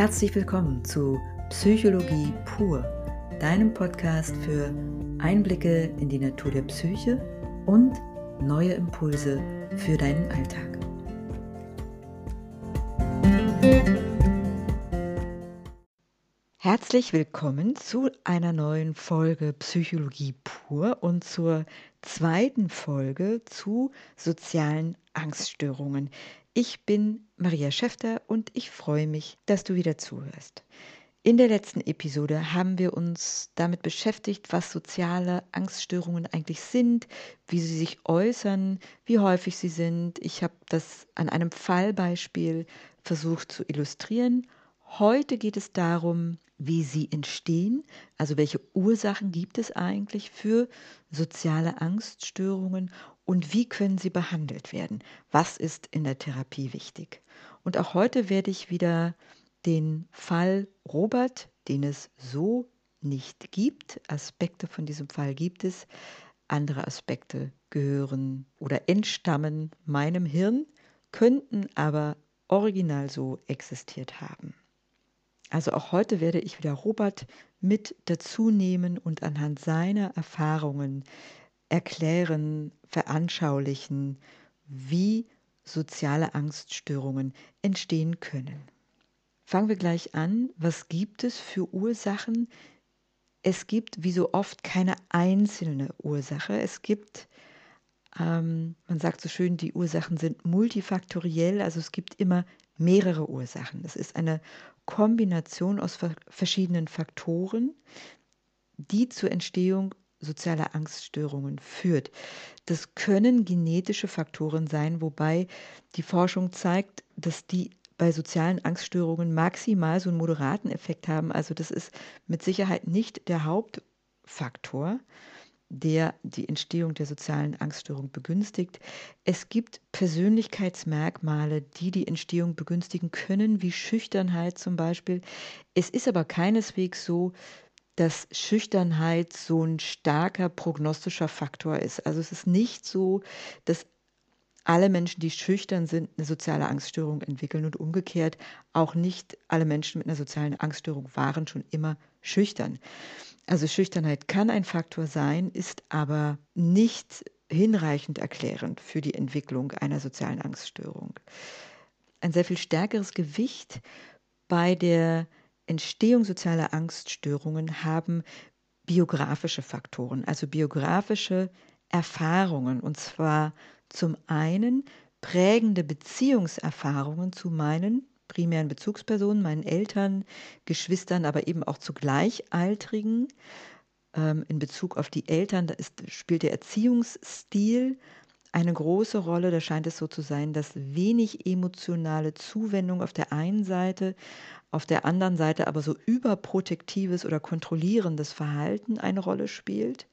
Herzlich willkommen zu Psychologie pur, deinem Podcast für Einblicke in die Natur der Psyche und neue Impulse für deinen Alltag. Herzlich willkommen zu einer neuen Folge Psychologie pur und zur zweiten Folge zu sozialen Angststörungen. Ich bin Maria Schäfter und ich freue mich, dass du wieder zuhörst. In der letzten Episode haben wir uns damit beschäftigt, was soziale Angststörungen eigentlich sind, wie sie sich äußern, wie häufig sie sind. Ich habe das an einem Fallbeispiel versucht zu illustrieren. Heute geht es darum, wie sie entstehen, also welche Ursachen gibt es eigentlich für soziale Angststörungen und wie können sie behandelt werden? Was ist in der Therapie wichtig? Und auch heute werde ich wieder den Fall Robert, den es so nicht gibt, Aspekte von diesem Fall gibt es, andere Aspekte gehören oder entstammen meinem Hirn, könnten aber original so existiert haben. Also auch heute werde ich wieder Robert mit dazu nehmen und anhand seiner Erfahrungen erklären, veranschaulichen, wie soziale Angststörungen entstehen können. Fangen wir gleich an. Was gibt es für Ursachen? Es gibt wie so oft keine einzelne Ursache. Es gibt, ähm, man sagt so schön, die Ursachen sind multifaktoriell, also es gibt immer mehrere Ursachen. Es ist eine Kombination aus verschiedenen Faktoren, die zur Entstehung sozialer Angststörungen führt. Das können genetische Faktoren sein, wobei die Forschung zeigt, dass die bei sozialen Angststörungen maximal so einen moderaten Effekt haben. Also das ist mit Sicherheit nicht der Hauptfaktor der die Entstehung der sozialen Angststörung begünstigt. Es gibt Persönlichkeitsmerkmale, die die Entstehung begünstigen können, wie Schüchternheit zum Beispiel. Es ist aber keineswegs so, dass Schüchternheit so ein starker prognostischer Faktor ist. Also es ist nicht so, dass alle Menschen, die schüchtern sind, eine soziale Angststörung entwickeln und umgekehrt auch nicht alle Menschen mit einer sozialen Angststörung waren schon immer schüchtern. Also Schüchternheit kann ein Faktor sein, ist aber nicht hinreichend erklärend für die Entwicklung einer sozialen Angststörung. Ein sehr viel stärkeres Gewicht bei der Entstehung sozialer Angststörungen haben biografische Faktoren, also biografische Erfahrungen, und zwar zum einen prägende Beziehungserfahrungen zu meinen primären Bezugspersonen, meinen Eltern, Geschwistern, aber eben auch zu Gleichaltrigen. Ähm, in Bezug auf die Eltern da ist, spielt der Erziehungsstil eine große Rolle. Da scheint es so zu sein, dass wenig emotionale Zuwendung auf der einen Seite, auf der anderen Seite aber so überprotektives oder kontrollierendes Verhalten eine Rolle spielt.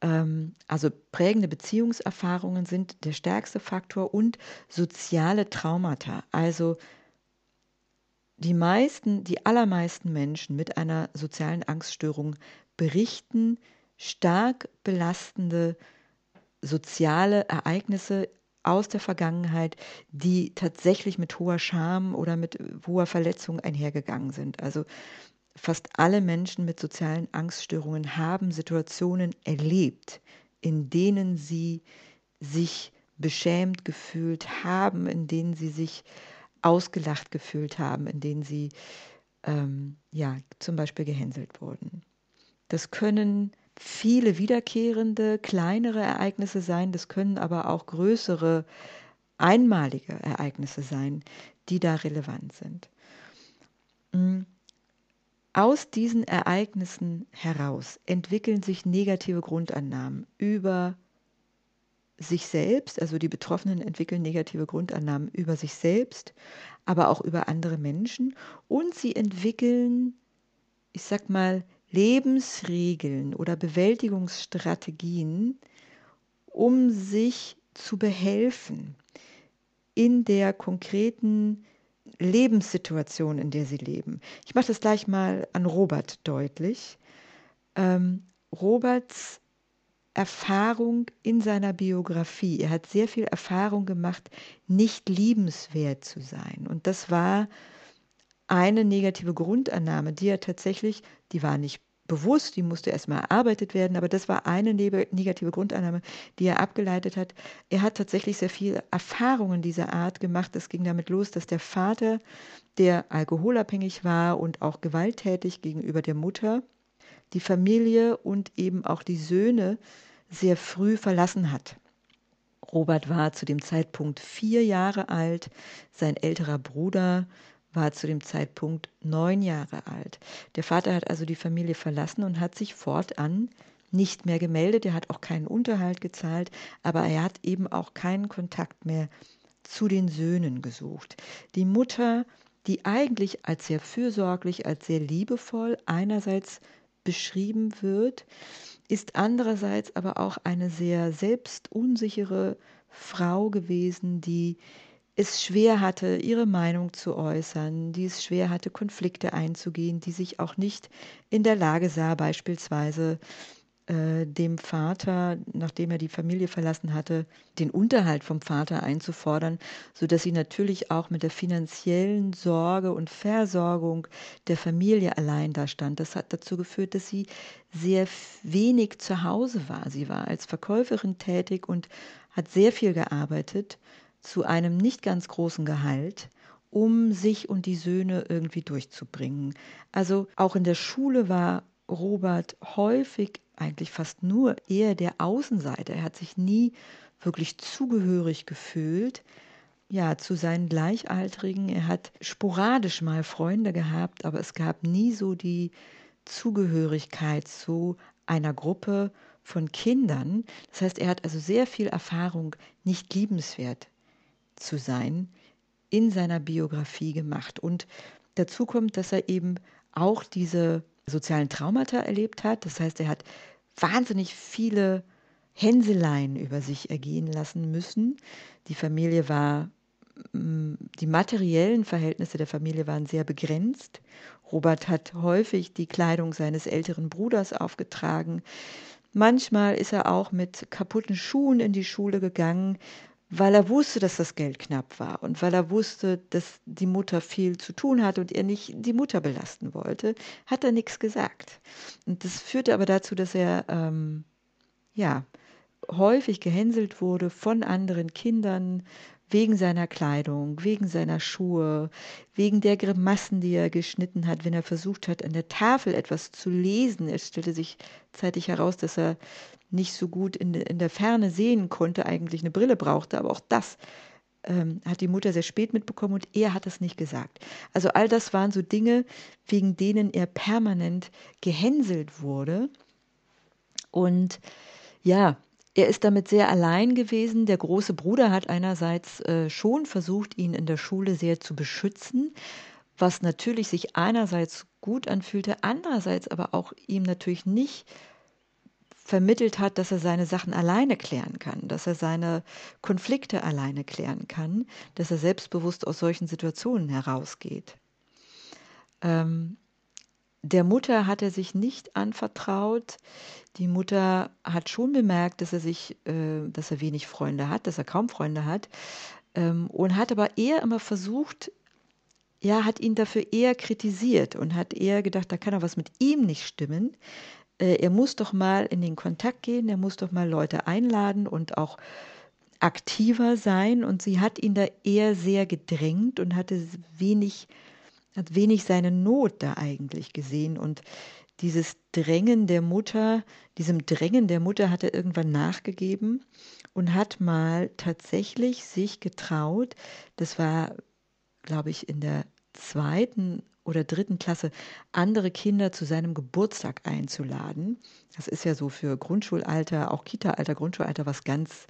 Ähm, also prägende Beziehungserfahrungen sind der stärkste Faktor und soziale Traumata, also die meisten, die allermeisten Menschen mit einer sozialen Angststörung berichten stark belastende soziale Ereignisse aus der Vergangenheit, die tatsächlich mit hoher Scham oder mit hoher Verletzung einhergegangen sind. Also fast alle Menschen mit sozialen Angststörungen haben Situationen erlebt, in denen sie sich beschämt gefühlt haben, in denen sie sich ausgelacht gefühlt haben, in denen sie ähm, ja zum Beispiel gehänselt wurden. Das können viele wiederkehrende, kleinere Ereignisse sein, das können aber auch größere, einmalige Ereignisse sein, die da relevant sind. Mm. Aus diesen Ereignissen heraus entwickeln sich negative Grundannahmen über sich selbst, also die Betroffenen entwickeln negative Grundannahmen über sich selbst, aber auch über andere Menschen und sie entwickeln, ich sag mal, Lebensregeln oder Bewältigungsstrategien, um sich zu behelfen in der konkreten Lebenssituation, in der sie leben. Ich mache das gleich mal an Robert deutlich. Ähm, Roberts Erfahrung in seiner Biografie. Er hat sehr viel Erfahrung gemacht, nicht liebenswert zu sein. Und das war eine negative Grundannahme, die er tatsächlich, die war nicht bewusst, die musste erstmal erarbeitet werden, aber das war eine negative Grundannahme, die er abgeleitet hat. Er hat tatsächlich sehr viele Erfahrungen dieser Art gemacht. Es ging damit los, dass der Vater, der alkoholabhängig war und auch gewalttätig gegenüber der Mutter, die Familie und eben auch die Söhne sehr früh verlassen hat. Robert war zu dem Zeitpunkt vier Jahre alt, sein älterer Bruder war zu dem Zeitpunkt neun Jahre alt. Der Vater hat also die Familie verlassen und hat sich fortan nicht mehr gemeldet. Er hat auch keinen Unterhalt gezahlt, aber er hat eben auch keinen Kontakt mehr zu den Söhnen gesucht. Die Mutter, die eigentlich als sehr fürsorglich, als sehr liebevoll einerseits beschrieben wird, ist andererseits aber auch eine sehr selbstunsichere Frau gewesen, die es schwer hatte, ihre Meinung zu äußern, die es schwer hatte, Konflikte einzugehen, die sich auch nicht in der Lage sah, beispielsweise äh, dem Vater, nachdem er die Familie verlassen hatte, den Unterhalt vom Vater einzufordern, sodass sie natürlich auch mit der finanziellen Sorge und Versorgung der Familie allein da stand. Das hat dazu geführt, dass sie sehr wenig zu Hause war. Sie war als Verkäuferin tätig und hat sehr viel gearbeitet zu einem nicht ganz großen Gehalt, um sich und die Söhne irgendwie durchzubringen. Also auch in der Schule war Robert häufig, eigentlich fast nur, eher der Außenseiter. Er hat sich nie wirklich zugehörig gefühlt, ja, zu seinen Gleichaltrigen. Er hat sporadisch mal Freunde gehabt, aber es gab nie so die Zugehörigkeit zu einer Gruppe von Kindern. Das heißt, er hat also sehr viel Erfahrung, nicht liebenswert zu sein, in seiner Biografie gemacht. Und dazu kommt, dass er eben auch diese sozialen Traumata erlebt hat. Das heißt, er hat wahnsinnig viele Hänseleien über sich ergehen lassen müssen. Die Familie war, mm, die materiellen Verhältnisse der Familie waren sehr begrenzt. Robert hat häufig die Kleidung seines älteren Bruders aufgetragen. Manchmal ist er auch mit kaputten Schuhen in die Schule gegangen, weil er wusste, dass das Geld knapp war und weil er wusste, dass die Mutter viel zu tun hatte und er nicht die Mutter belasten wollte, hat er nichts gesagt. Und das führte aber dazu, dass er ähm, ja häufig gehänselt wurde von anderen Kindern wegen seiner Kleidung, wegen seiner Schuhe, wegen der Grimassen, die er geschnitten hat, wenn er versucht hat, an der Tafel etwas zu lesen. Es stellte sich zeitig heraus, dass er nicht so gut in, in der Ferne sehen konnte, eigentlich eine Brille brauchte, aber auch das ähm, hat die Mutter sehr spät mitbekommen und er hat es nicht gesagt. Also all das waren so Dinge, wegen denen er permanent gehänselt wurde. Und ja, er ist damit sehr allein gewesen. Der große Bruder hat einerseits äh, schon versucht, ihn in der Schule sehr zu beschützen, was natürlich sich einerseits gut anfühlte, andererseits aber auch ihm natürlich nicht vermittelt hat, dass er seine Sachen alleine klären kann, dass er seine Konflikte alleine klären kann, dass er selbstbewusst aus solchen Situationen herausgeht. Ähm, der Mutter hat er sich nicht anvertraut. Die Mutter hat schon bemerkt, dass er sich, äh, dass er wenig Freunde hat, dass er kaum Freunde hat, ähm, und hat aber eher immer versucht, ja, hat ihn dafür eher kritisiert und hat eher gedacht, da kann er was mit ihm nicht stimmen äh, er muss doch mal in den Kontakt gehen, er muss doch mal Leute einladen und auch aktiver sein. Und sie hat ihn da eher sehr gedrängt und hatte wenig, hat wenig seine Not da eigentlich gesehen. Und dieses Drängen der Mutter, diesem Drängen der Mutter hat er irgendwann nachgegeben und hat mal tatsächlich sich getraut, das war, glaube ich, in der zweiten oder dritten Klasse andere Kinder zu seinem Geburtstag einzuladen. Das ist ja so für Grundschulalter, auch Kita-Alter, Grundschulalter was ganz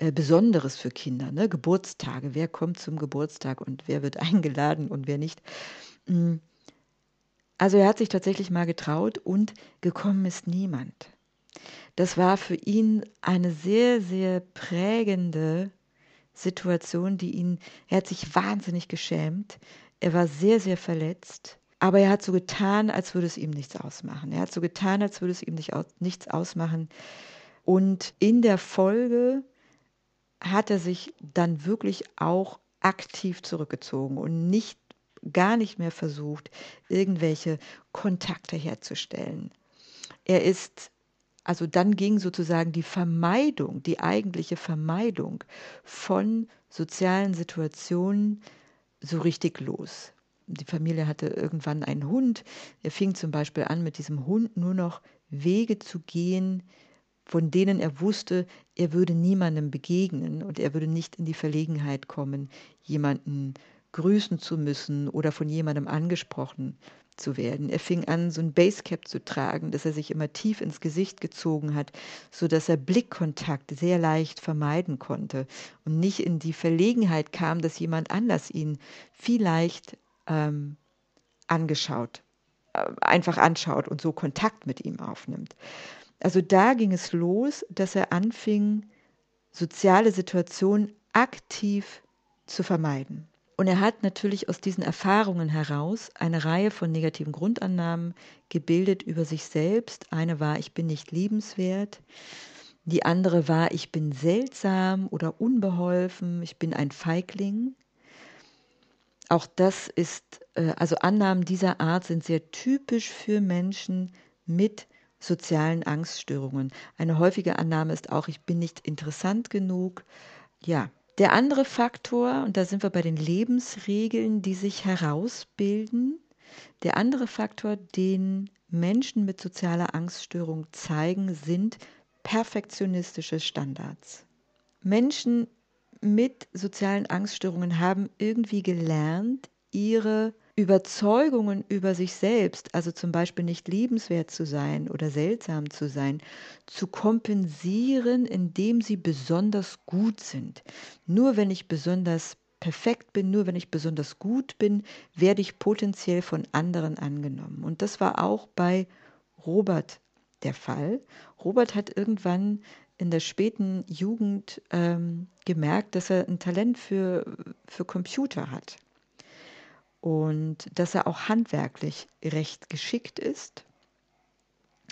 äh, Besonderes für Kinder. Ne? Geburtstage, wer kommt zum Geburtstag und wer wird eingeladen und wer nicht. Mm. Also er hat sich tatsächlich mal getraut und gekommen ist niemand. Das war für ihn eine sehr, sehr prägende Situation, die ihn, er hat sich wahnsinnig geschämt. Er war sehr, sehr verletzt, aber er hat so getan, als würde es ihm nichts ausmachen. Er hat so getan, als würde es ihm nicht, nichts ausmachen. Und in der Folge hat er sich dann wirklich auch aktiv zurückgezogen und nicht gar nicht mehr versucht, irgendwelche Kontakte herzustellen. Er ist, also dann ging sozusagen die Vermeidung, die eigentliche Vermeidung von sozialen Situationen so richtig los. Die Familie hatte irgendwann einen Hund. Er fing zum Beispiel an, mit diesem Hund nur noch Wege zu gehen, von denen er wusste, er würde niemandem begegnen und er würde nicht in die Verlegenheit kommen, jemanden grüßen zu müssen oder von jemandem angesprochen zu werden. Er fing an, so ein Basecap zu tragen, das er sich immer tief ins Gesicht gezogen hat, so dass er Blickkontakt sehr leicht vermeiden konnte und nicht in die Verlegenheit kam, dass jemand anders ihn vielleicht ähm, angeschaut, äh, einfach anschaut und so Kontakt mit ihm aufnimmt. Also da ging es los, dass er anfing, soziale Situationen aktiv zu vermeiden. Und er hat natürlich aus diesen Erfahrungen heraus eine Reihe von negativen Grundannahmen gebildet über sich selbst. Eine war, ich bin nicht liebenswert. Die andere war, ich bin seltsam oder unbeholfen, ich bin ein Feigling. Auch das ist, äh, also Annahmen dieser Art sind sehr typisch für Menschen mit sozialen Angststörungen. Eine häufige Annahme ist auch, ich bin nicht interessant genug. Ja, der andere Faktor, und da sind wir bei den Lebensregeln, die sich herausbilden, der andere Faktor, den Menschen mit sozialer Angststörung zeigen, sind perfektionistische Standards. Menschen mit sozialen Angststörungen haben irgendwie gelernt, ihre Überzeugungen über sich selbst, also zum Beispiel nicht liebenswert zu sein oder seltsam zu sein, zu kompensieren, indem sie besonders gut sind. Nur wenn ich besonders perfekt bin, nur wenn ich besonders gut bin, werde ich potenziell von anderen angenommen. Und das war auch bei Robert der Fall. Robert hat irgendwann in der späten Jugend ähm, gemerkt, dass er ein Talent für, für Computer hat und dass er auch handwerklich recht geschickt ist.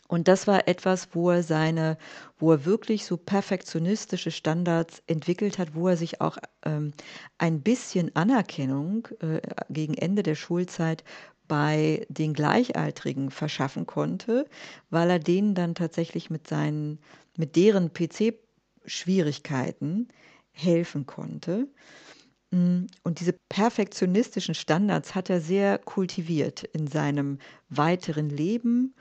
Und das war etwas, wo er seine, wo er wirklich so perfektionistische Standards entwickelt hat, wo er sich auch ähm, ein bisschen Anerkennung äh, gegen Ende der Schulzeit bei den Gleichaltrigen verschaffen konnte, weil er denen dann tatsächlich mit seinen, mit deren PC-Schwierigkeiten helfen konnte. Mm, und diese perfektionistischen Standards hat er sehr kultiviert in seinem weiteren Leben.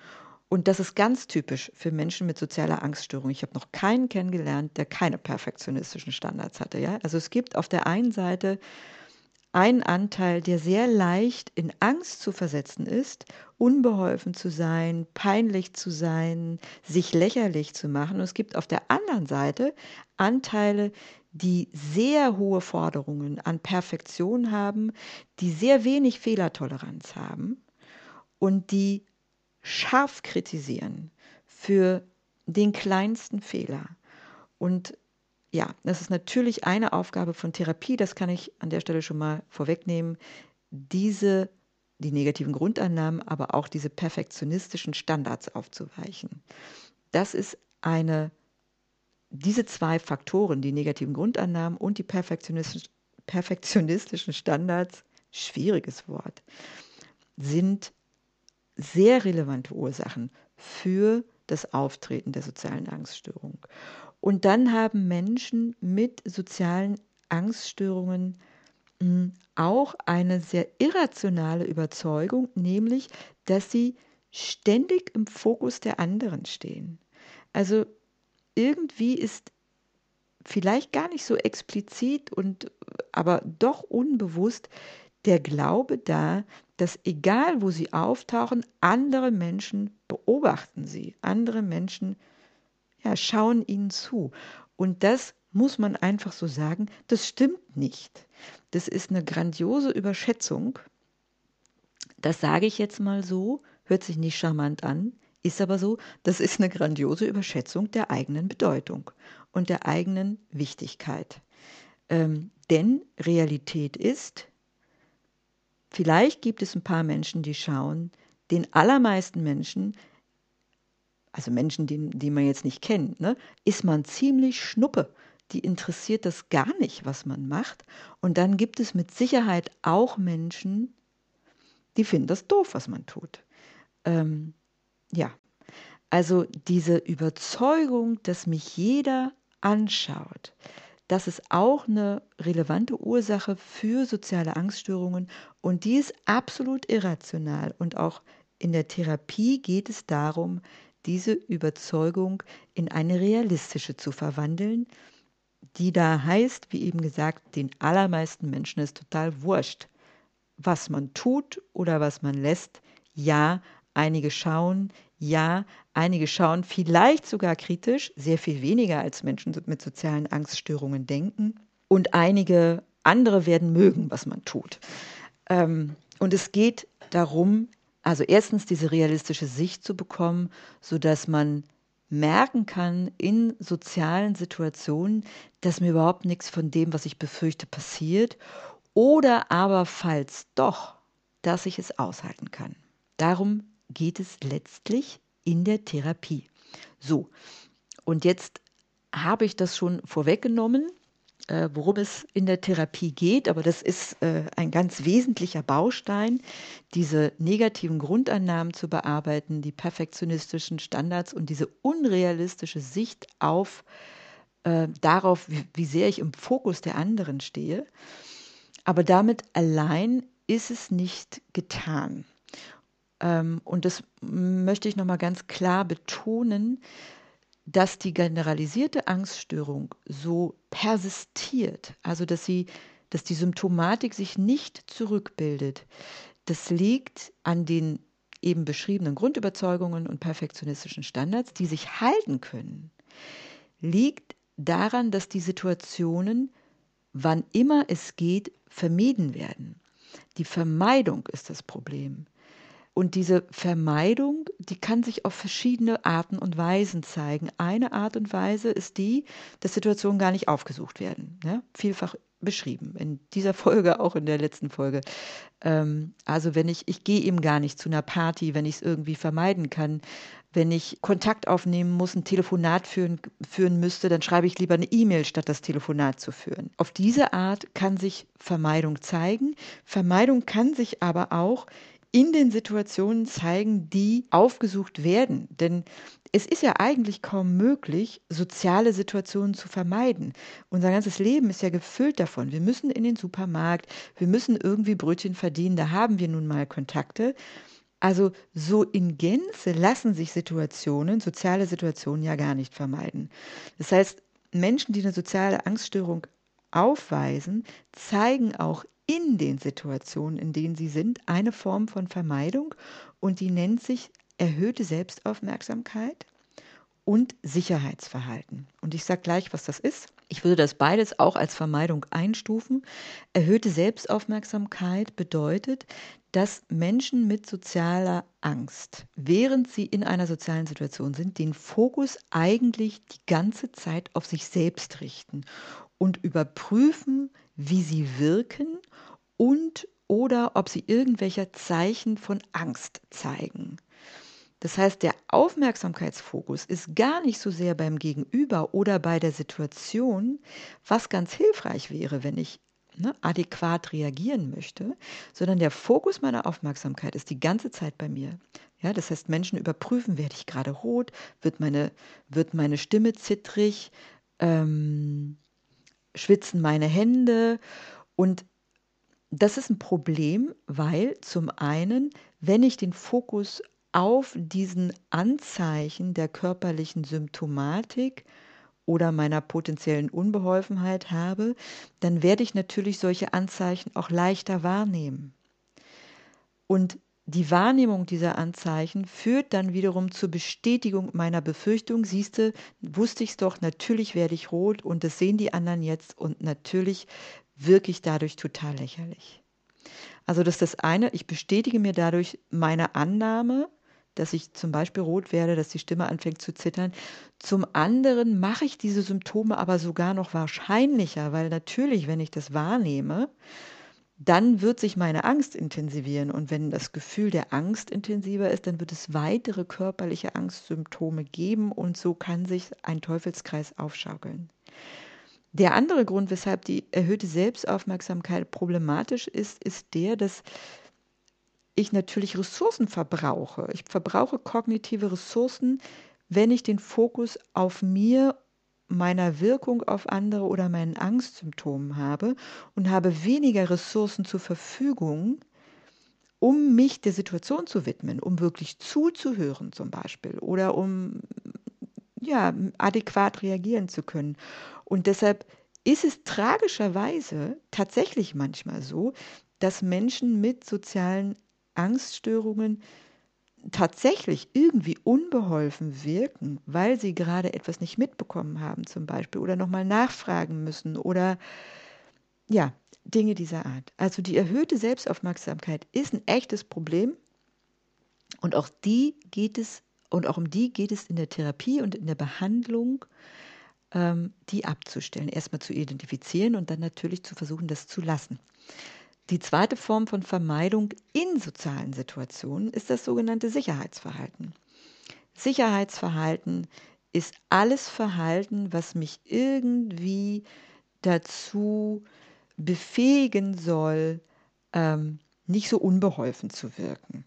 Und das ist ganz typisch für Menschen mit sozialer Angststörung. Ich habe noch keinen kennengelernt, der keine perfektionistischen Standards hatte. Ja? Also es gibt auf der einen Seite einen Anteil, der sehr leicht in Angst zu versetzen ist, unbeholfen zu sein, peinlich zu sein, sich lächerlich zu machen. Und es gibt auf der anderen Seite Anteile, die sehr hohe Forderungen an Perfektion haben, die sehr wenig Fehlertoleranz haben und die scharf kritisieren für den kleinsten Fehler. Und ja, das ist natürlich eine Aufgabe von Therapie, das kann ich an der Stelle schon mal vorwegnehmen, diese, die negativen Grundannahmen, aber auch diese perfektionistischen Standards aufzuweichen. Das ist eine diese zwei Faktoren, die negativen Grundannahmen und die perfektionistischen, perfektionistischen Standards, schwieriges Wort, sind sehr relevante Ursachen für das Auftreten der sozialen Angststörung. Und dann haben Menschen mit sozialen Angststörungen hm, auch eine sehr irrationale Überzeugung, nämlich, dass sie ständig im Fokus der anderen stehen. Also irgendwie ist vielleicht gar nicht so explizit und aber doch unbewusst der Glaube da, dass egal wo sie auftauchen, andere Menschen beobachten sie, andere Menschen ja, schauen ihnen zu. Und das muss man einfach so sagen, das stimmt nicht. Das ist eine grandiose Überschätzung. Das sage ich jetzt mal so, hört sich nicht charmant an, ist aber so, das ist eine grandiose Überschätzung der eigenen Bedeutung und der eigenen Wichtigkeit. Ähm, denn Realität ist, vielleicht gibt es ein paar Menschen, die schauen, den allermeisten Menschen, also Menschen, die, die man jetzt nicht kennt, ne, ist man ziemlich schnuppe. Die interessiert das gar nicht, was man macht. Und dann gibt es mit Sicherheit auch Menschen, die finden das doof, was man tut. Ähm, ja, also diese Überzeugung, dass mich jeder anschaut, das ist auch eine relevante Ursache für soziale Angststörungen und die ist absolut irrational. Und auch in der Therapie geht es darum, diese Überzeugung in eine realistische zu verwandeln, die da heißt, wie eben gesagt, den allermeisten Menschen ist total wurscht, was man tut oder was man lässt. Ja, einige schauen, ja, einige schauen vielleicht sogar kritisch, sehr viel weniger als Menschen mit sozialen Angststörungen denken. Und einige andere werden mögen, was man tut. Ähm, und es geht darum, also erstens diese realistische Sicht zu bekommen, sodass man merken kann in sozialen Situationen, dass mir überhaupt nichts von dem, was ich befürchte, passiert. Oder aber falls doch, dass ich es aushalten kann. Darum geht es letztlich in der Therapie. So, und jetzt habe ich das schon vorweggenommen, äh, worum es in der Therapie geht, aber das ist äh, ein ganz wesentlicher Baustein, diese negativen Grundannahmen zu bearbeiten, die perfektionistischen Standards und diese unrealistische Sicht auf äh, darauf, wie, wie sehr ich im Fokus der anderen stehe. Aber damit allein ist es nicht getan. Ähm, und das möchte ich nochmal ganz klar betonen, dass die generalisierte Angststörung so persistiert, also dass sie, dass die Symptomatik sich nicht zurückbildet. Das liegt an den eben beschriebenen Grundüberzeugungen und perfektionistischen Standards, die sich halten können, liegt daran, dass die Situationen, wann immer es geht, vermieden werden. Die Vermeidung ist das Problem. Und diese Vermeidung, die kann sich auf verschiedene Arten und Weisen zeigen. Eine Art und Weise ist die, dass Situationen gar nicht aufgesucht werden. Ja? Vielfach beschrieben, in dieser Folge, auch in der letzten Folge. Ähm, also wenn ich, ich gehe eben gar nicht zu einer Party, wenn ich es irgendwie vermeiden kann. Wenn ich Kontakt aufnehmen muss, ein Telefonat führen, führen müsste, dann schreibe ich lieber eine E-Mail, statt das Telefonat zu führen. Auf diese Art kann sich Vermeidung zeigen. Vermeidung kann sich aber auch in den Situationen zeigen, die aufgesucht werden. Denn es ist ja eigentlich kaum möglich, soziale Situationen zu vermeiden. Unser ganzes Leben ist ja gefüllt davon. Wir müssen in den Supermarkt, wir müssen irgendwie Brötchen verdienen, da haben wir nun mal Kontakte. Also so in Gänze lassen sich Situationen, soziale Situationen ja gar nicht vermeiden. Das heißt, Menschen, die eine soziale Angststörung aufweisen, zeigen auch in den Situationen, in denen sie sind, eine Form von Vermeidung und die nennt sich erhöhte Selbstaufmerksamkeit und Sicherheitsverhalten. Und ich sage gleich, was das ist. Ich würde das beides auch als Vermeidung einstufen. Erhöhte Selbstaufmerksamkeit bedeutet, dass Menschen mit sozialer Angst, während sie in einer sozialen Situation sind, den Fokus eigentlich die ganze Zeit auf sich selbst richten und überprüfen, wie sie wirken und oder ob sie irgendwelche Zeichen von Angst zeigen. Das heißt, der Aufmerksamkeitsfokus ist gar nicht so sehr beim Gegenüber oder bei der Situation, was ganz hilfreich wäre, wenn ich ne, adäquat reagieren möchte, sondern der Fokus meiner Aufmerksamkeit ist die ganze Zeit bei mir. Ja, das heißt, Menschen überprüfen, werde ich gerade rot, wird meine, wird meine Stimme zittrig, ähm, schwitzen meine Hände und das ist ein Problem, weil zum einen, wenn ich den Fokus auf diesen Anzeichen der körperlichen Symptomatik oder meiner potenziellen Unbeholfenheit habe, dann werde ich natürlich solche Anzeichen auch leichter wahrnehmen. Und die Wahrnehmung dieser Anzeichen führt dann wiederum zur Bestätigung meiner Befürchtung. Siehste, wusste ich es doch, natürlich werde ich rot und das sehen die anderen jetzt und natürlich wirke ich dadurch total lächerlich. Also das ist das eine, ich bestätige mir dadurch meine Annahme, dass ich zum Beispiel rot werde, dass die Stimme anfängt zu zittern. Zum anderen mache ich diese Symptome aber sogar noch wahrscheinlicher, weil natürlich, wenn ich das wahrnehme, dann wird sich meine Angst intensivieren. Und wenn das Gefühl der Angst intensiver ist, dann wird es weitere körperliche Angstsymptome geben und so kann sich ein Teufelskreis aufschaukeln. Der andere Grund, weshalb die erhöhte Selbstaufmerksamkeit problematisch ist, ist der, dass ich natürlich Ressourcen verbrauche. Ich verbrauche kognitive Ressourcen, wenn ich den Fokus auf mir, meiner Wirkung auf andere oder meinen Angstsymptomen habe und habe weniger Ressourcen zur Verfügung, um mich der Situation zu widmen, um wirklich zuzuhören zum Beispiel oder um ja, adäquat reagieren zu können. Und deshalb ist es tragischerweise tatsächlich manchmal so, dass Menschen mit sozialen Angststörungen tatsächlich irgendwie unbeholfen wirken, weil sie gerade etwas nicht mitbekommen haben zum Beispiel oder nochmal nachfragen müssen oder ja, Dinge dieser Art. Also die erhöhte Selbstaufmerksamkeit ist ein echtes Problem und auch die geht es und auch um die geht es in der Therapie und in der Behandlung, ähm, die abzustellen, erstmal zu identifizieren und dann natürlich zu versuchen, das zu lassen. Die zweite Form von Vermeidung in sozialen Situationen ist das sogenannte Sicherheitsverhalten. Sicherheitsverhalten ist alles Verhalten, was mich irgendwie dazu befähigen soll, ähm, nicht so unbeholfen zu wirken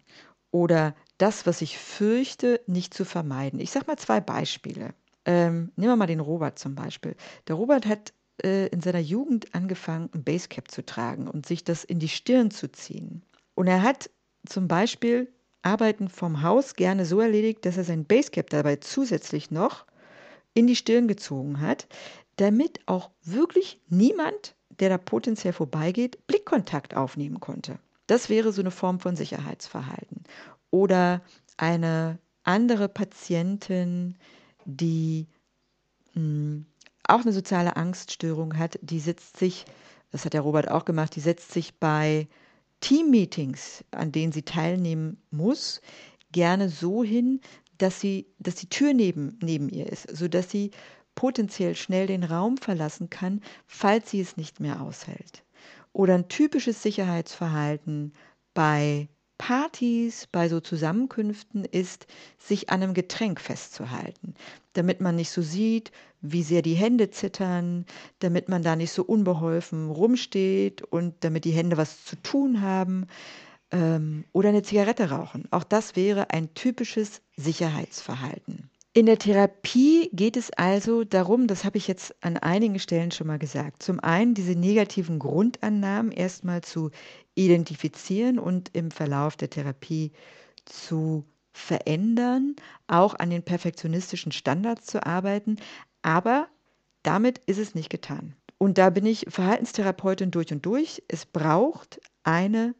oder das, was ich fürchte, nicht zu vermeiden. Ich sage mal zwei Beispiele. Ähm, nehmen wir mal den Robert zum Beispiel. Der Robert hat äh, in seiner Jugend angefangen, ein Basecap zu tragen und sich das in die Stirn zu ziehen. Und er hat zum Beispiel Arbeiten vom Haus gerne so erledigt, dass er sein Basecap dabei zusätzlich noch in die Stirn gezogen hat, damit auch wirklich niemand, der da potenziell vorbeigeht, Blickkontakt aufnehmen konnte. Das wäre so eine Form von Sicherheitsverhalten. Oder eine andere Patientin, die mh, hm, auch eine soziale Angststörung hat, die setzt sich, das hat der Robert auch gemacht, die setzt sich bei Teammeetings, an denen sie teilnehmen muss, gerne so hin, dass sie, dass die Tür neben, neben ihr ist, sodass sie potenziell schnell den Raum verlassen kann, falls sie es nicht mehr aushält. Oder ein typisches Sicherheitsverhalten bei Partys, bei so Zusammenkünften ist, sich an einem Getränk festzuhalten, damit man nicht so sieht, wie sehr die Hände zittern, damit man da nicht so unbeholfen rumsteht und damit die Hände was zu tun haben ähm, oder eine Zigarette rauchen. Auch das wäre ein typisches Sicherheitsverhalten. In der Therapie geht es also darum, das habe ich jetzt an einigen Stellen schon mal gesagt, zum einen diese negativen Grundannahmen erstmal zu identifizieren und im Verlauf der Therapie zu verändern, auch an den perfektionistischen Standards zu arbeiten, aber damit ist es nicht getan. Und da bin ich Verhaltenstherapeutin durch und durch. Es braucht eine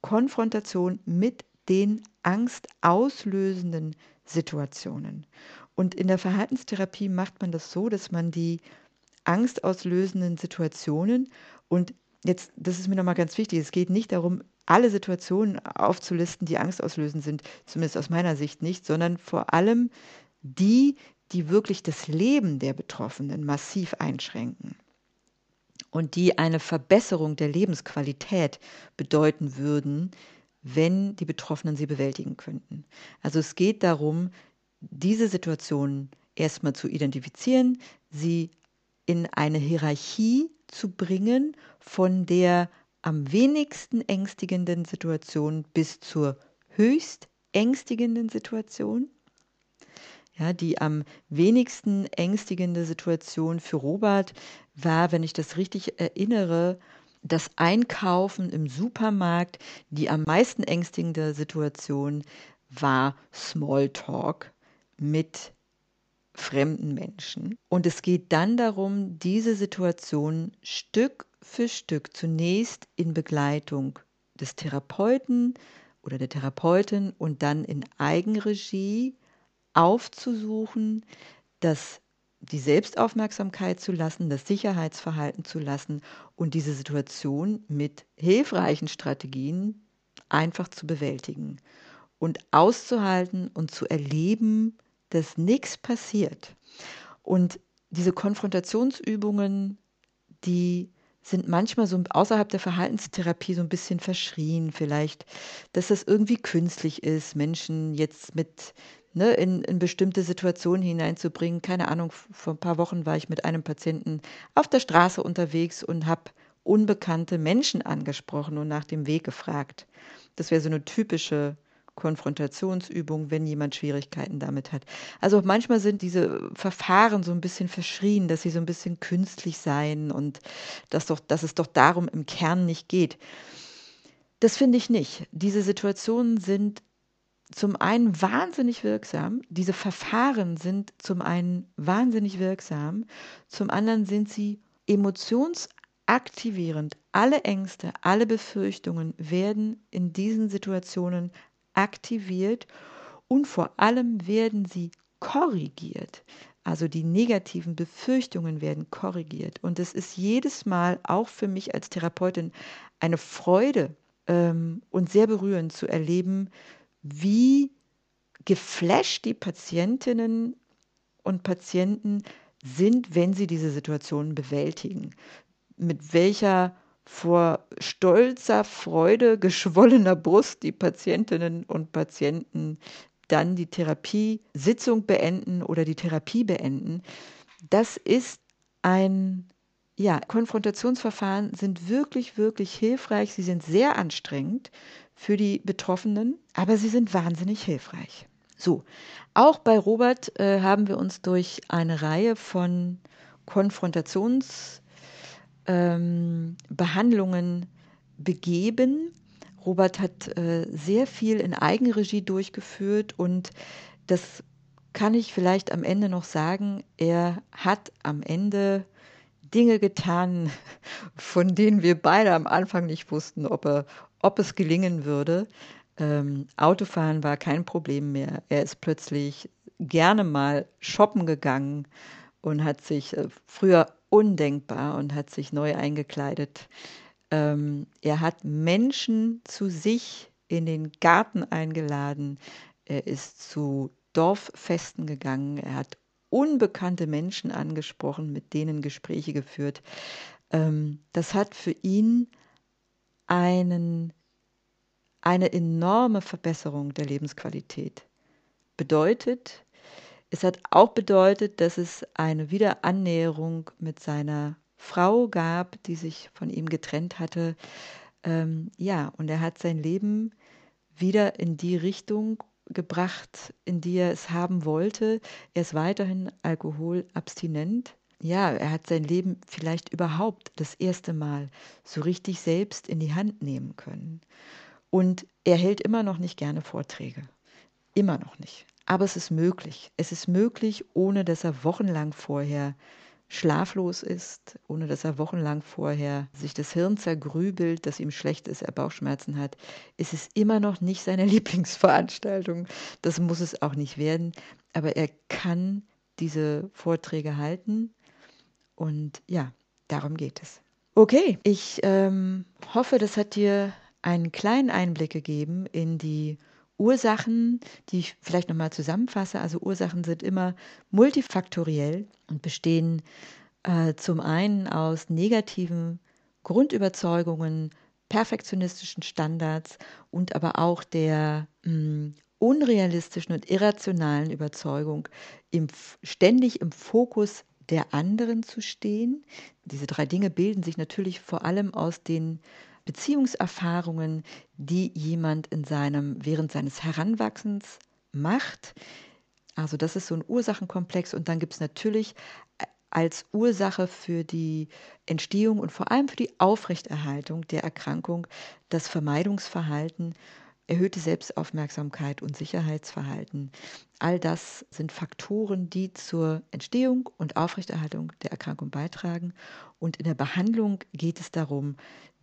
Konfrontation mit den angstauslösenden Situationen. Und in der Verhaltenstherapie macht man das so, dass man die angstauslösenden Situationen und jetzt, das ist mir nochmal ganz wichtig, es geht nicht darum, alle Situationen aufzulisten, die angstauslösend sind, zumindest aus meiner Sicht nicht, sondern vor allem die, die wirklich das Leben der Betroffenen massiv einschränken und die eine Verbesserung der Lebensqualität bedeuten würden, wenn die Betroffenen sie bewältigen könnten. Also es geht darum, diese Situationen erstmal zu identifizieren, sie in eine Hierarchie zu bringen von der am wenigsten ängstigenden Situation bis zur höchst ängstigenden Situation. Ja, die am wenigsten ängstigende Situation für Robert war, wenn ich das richtig erinnere, das Einkaufen im Supermarkt, die am meisten ängstigende Situation war Smalltalk mit fremden Menschen. Und es geht dann darum, diese Situation Stück für Stück zunächst in Begleitung des Therapeuten oder der Therapeutin und dann in Eigenregie aufzusuchen, das die Selbstaufmerksamkeit zu lassen, das Sicherheitsverhalten zu lassen und diese Situation mit hilfreichen Strategien einfach zu bewältigen und auszuhalten und zu erleben, dass nichts passiert. Und diese Konfrontationsübungen, die sind manchmal so außerhalb der Verhaltenstherapie so ein bisschen verschrien, vielleicht, dass das irgendwie künstlich ist, Menschen jetzt mit ne, in, in bestimmte Situationen hineinzubringen. Keine Ahnung, vor ein paar Wochen war ich mit einem Patienten auf der Straße unterwegs und habe unbekannte Menschen angesprochen und nach dem Weg gefragt. Das wäre so eine typische Konfrontationsübung, wenn jemand Schwierigkeiten damit hat. Also manchmal sind diese Verfahren so ein bisschen verschrien, dass sie so ein bisschen künstlich seien und dass, doch, dass es doch darum im Kern nicht geht. Das finde ich nicht. Diese Situationen sind zum einen wahnsinnig wirksam, diese Verfahren sind zum einen wahnsinnig wirksam, zum anderen sind sie emotionsaktivierend. Alle Ängste, alle Befürchtungen werden in diesen Situationen aktiviert und vor allem werden sie korrigiert. Also die negativen Befürchtungen werden korrigiert. Und es ist jedes Mal auch für mich als Therapeutin eine Freude ähm, und sehr berührend zu erleben, wie geflasht die Patientinnen und Patienten sind, wenn sie diese Situationen bewältigen. Mit welcher vor stolzer Freude geschwollener Brust die Patientinnen und Patienten dann die Therapiesitzung beenden oder die Therapie beenden. Das ist ein ja, Konfrontationsverfahren sind wirklich, wirklich hilfreich. Sie sind sehr anstrengend für die Betroffenen, aber sie sind wahnsinnig hilfreich. So, auch bei Robert äh, haben wir uns durch eine Reihe von Konfrontations ähm, begeben. Robert hat äh, sehr viel in Eigenregie durchgeführt und das kann ich vielleicht am Ende noch sagen. Er hat am Ende Dinge getan, von denen wir beide am Anfang nicht wussten, ob, er, ob es gelingen würde. Ähm, Autofahren war kein Problem mehr. Er ist plötzlich gerne mal shoppen gegangen und hat sich äh, früher undenkbar und hat sich neu eingekleidet. Ähm, er hat Menschen zu sich in den Garten eingeladen. Er ist zu Dorffesten gegangen. Er hat unbekannte Menschen angesprochen, mit denen Gespräche geführt. Ähm, das hat für ihn einen, eine enorme Verbesserung der Lebensqualität bedeutet. Es hat auch bedeutet, dass es eine Wiederannäherung mit seiner Frau gab, die sich von ihm getrennt hatte. Ähm, ja, und er hat sein Leben wieder in die Richtung gebracht, in die er es haben wollte. Er ist weiterhin alkoholabstinent. Ja, er hat sein Leben vielleicht überhaupt das erste Mal so richtig selbst in die Hand nehmen können. Und er hält immer noch nicht gerne Vorträge. Immer noch nicht. Aber es ist möglich. Es ist möglich, ohne dass er wochenlang vorher schlaflos ist, ohne dass er wochenlang vorher sich das Hirn zergrübelt, dass ihm schlecht ist, er Bauchschmerzen hat, ist es immer noch nicht seine Lieblingsveranstaltung. Das muss es auch nicht werden. Aber er kann diese Vorträge halten. Und ja, darum geht es. Okay, ich ähm, hoffe, das hat dir einen kleinen Einblick gegeben in die Ursachen, die ich vielleicht nochmal zusammenfasse, also Ursachen sind immer multifaktoriell und bestehen äh, zum einen aus negativen Grundüberzeugungen, perfektionistischen Standards und aber auch der mh, hm, unrealistischen und irrationalen Überzeugung, im, ständig im Fokus der anderen zu stehen. Diese drei Dinge bilden sich natürlich vor allem aus den Beziehungserfahrungen, die jemand in seinem, während seines Heranwachsens macht. Also das ist so ein Ursachenkomplex und dann gibt es natürlich äh, als Ursache für die Entstehung und vor allem für die Aufrechterhaltung der Erkrankung das Vermeidungsverhalten, erhöhte Selbstaufmerksamkeit und Sicherheitsverhalten. All das sind Faktoren, die zur Entstehung und Aufrechterhaltung der Erkrankung beitragen. Und in der Behandlung geht es darum,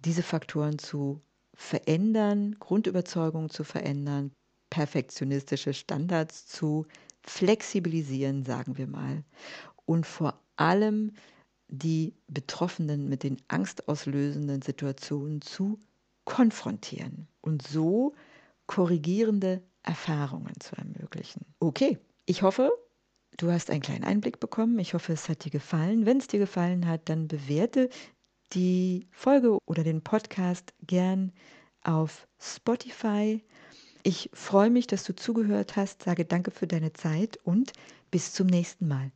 diese Faktoren zu verändern, Grundüberzeugungen zu verändern, perfektionistische Standards zu flexibilisieren, sagen wir mal, und vor allem die Betroffenen mit den angstauslösenden Situationen zu konfrontieren und so korrigierende Erfahrungen zu ermöglichen. Okay, ich hoffe, du hast einen kleinen Einblick bekommen. Ich hoffe, es hat dir gefallen. Wenn es dir gefallen hat, dann bewerte die Folge oder den Podcast gern auf Spotify. Ich freue mich, dass du zugehört hast, sage danke für deine Zeit und bis zum nächsten Mal.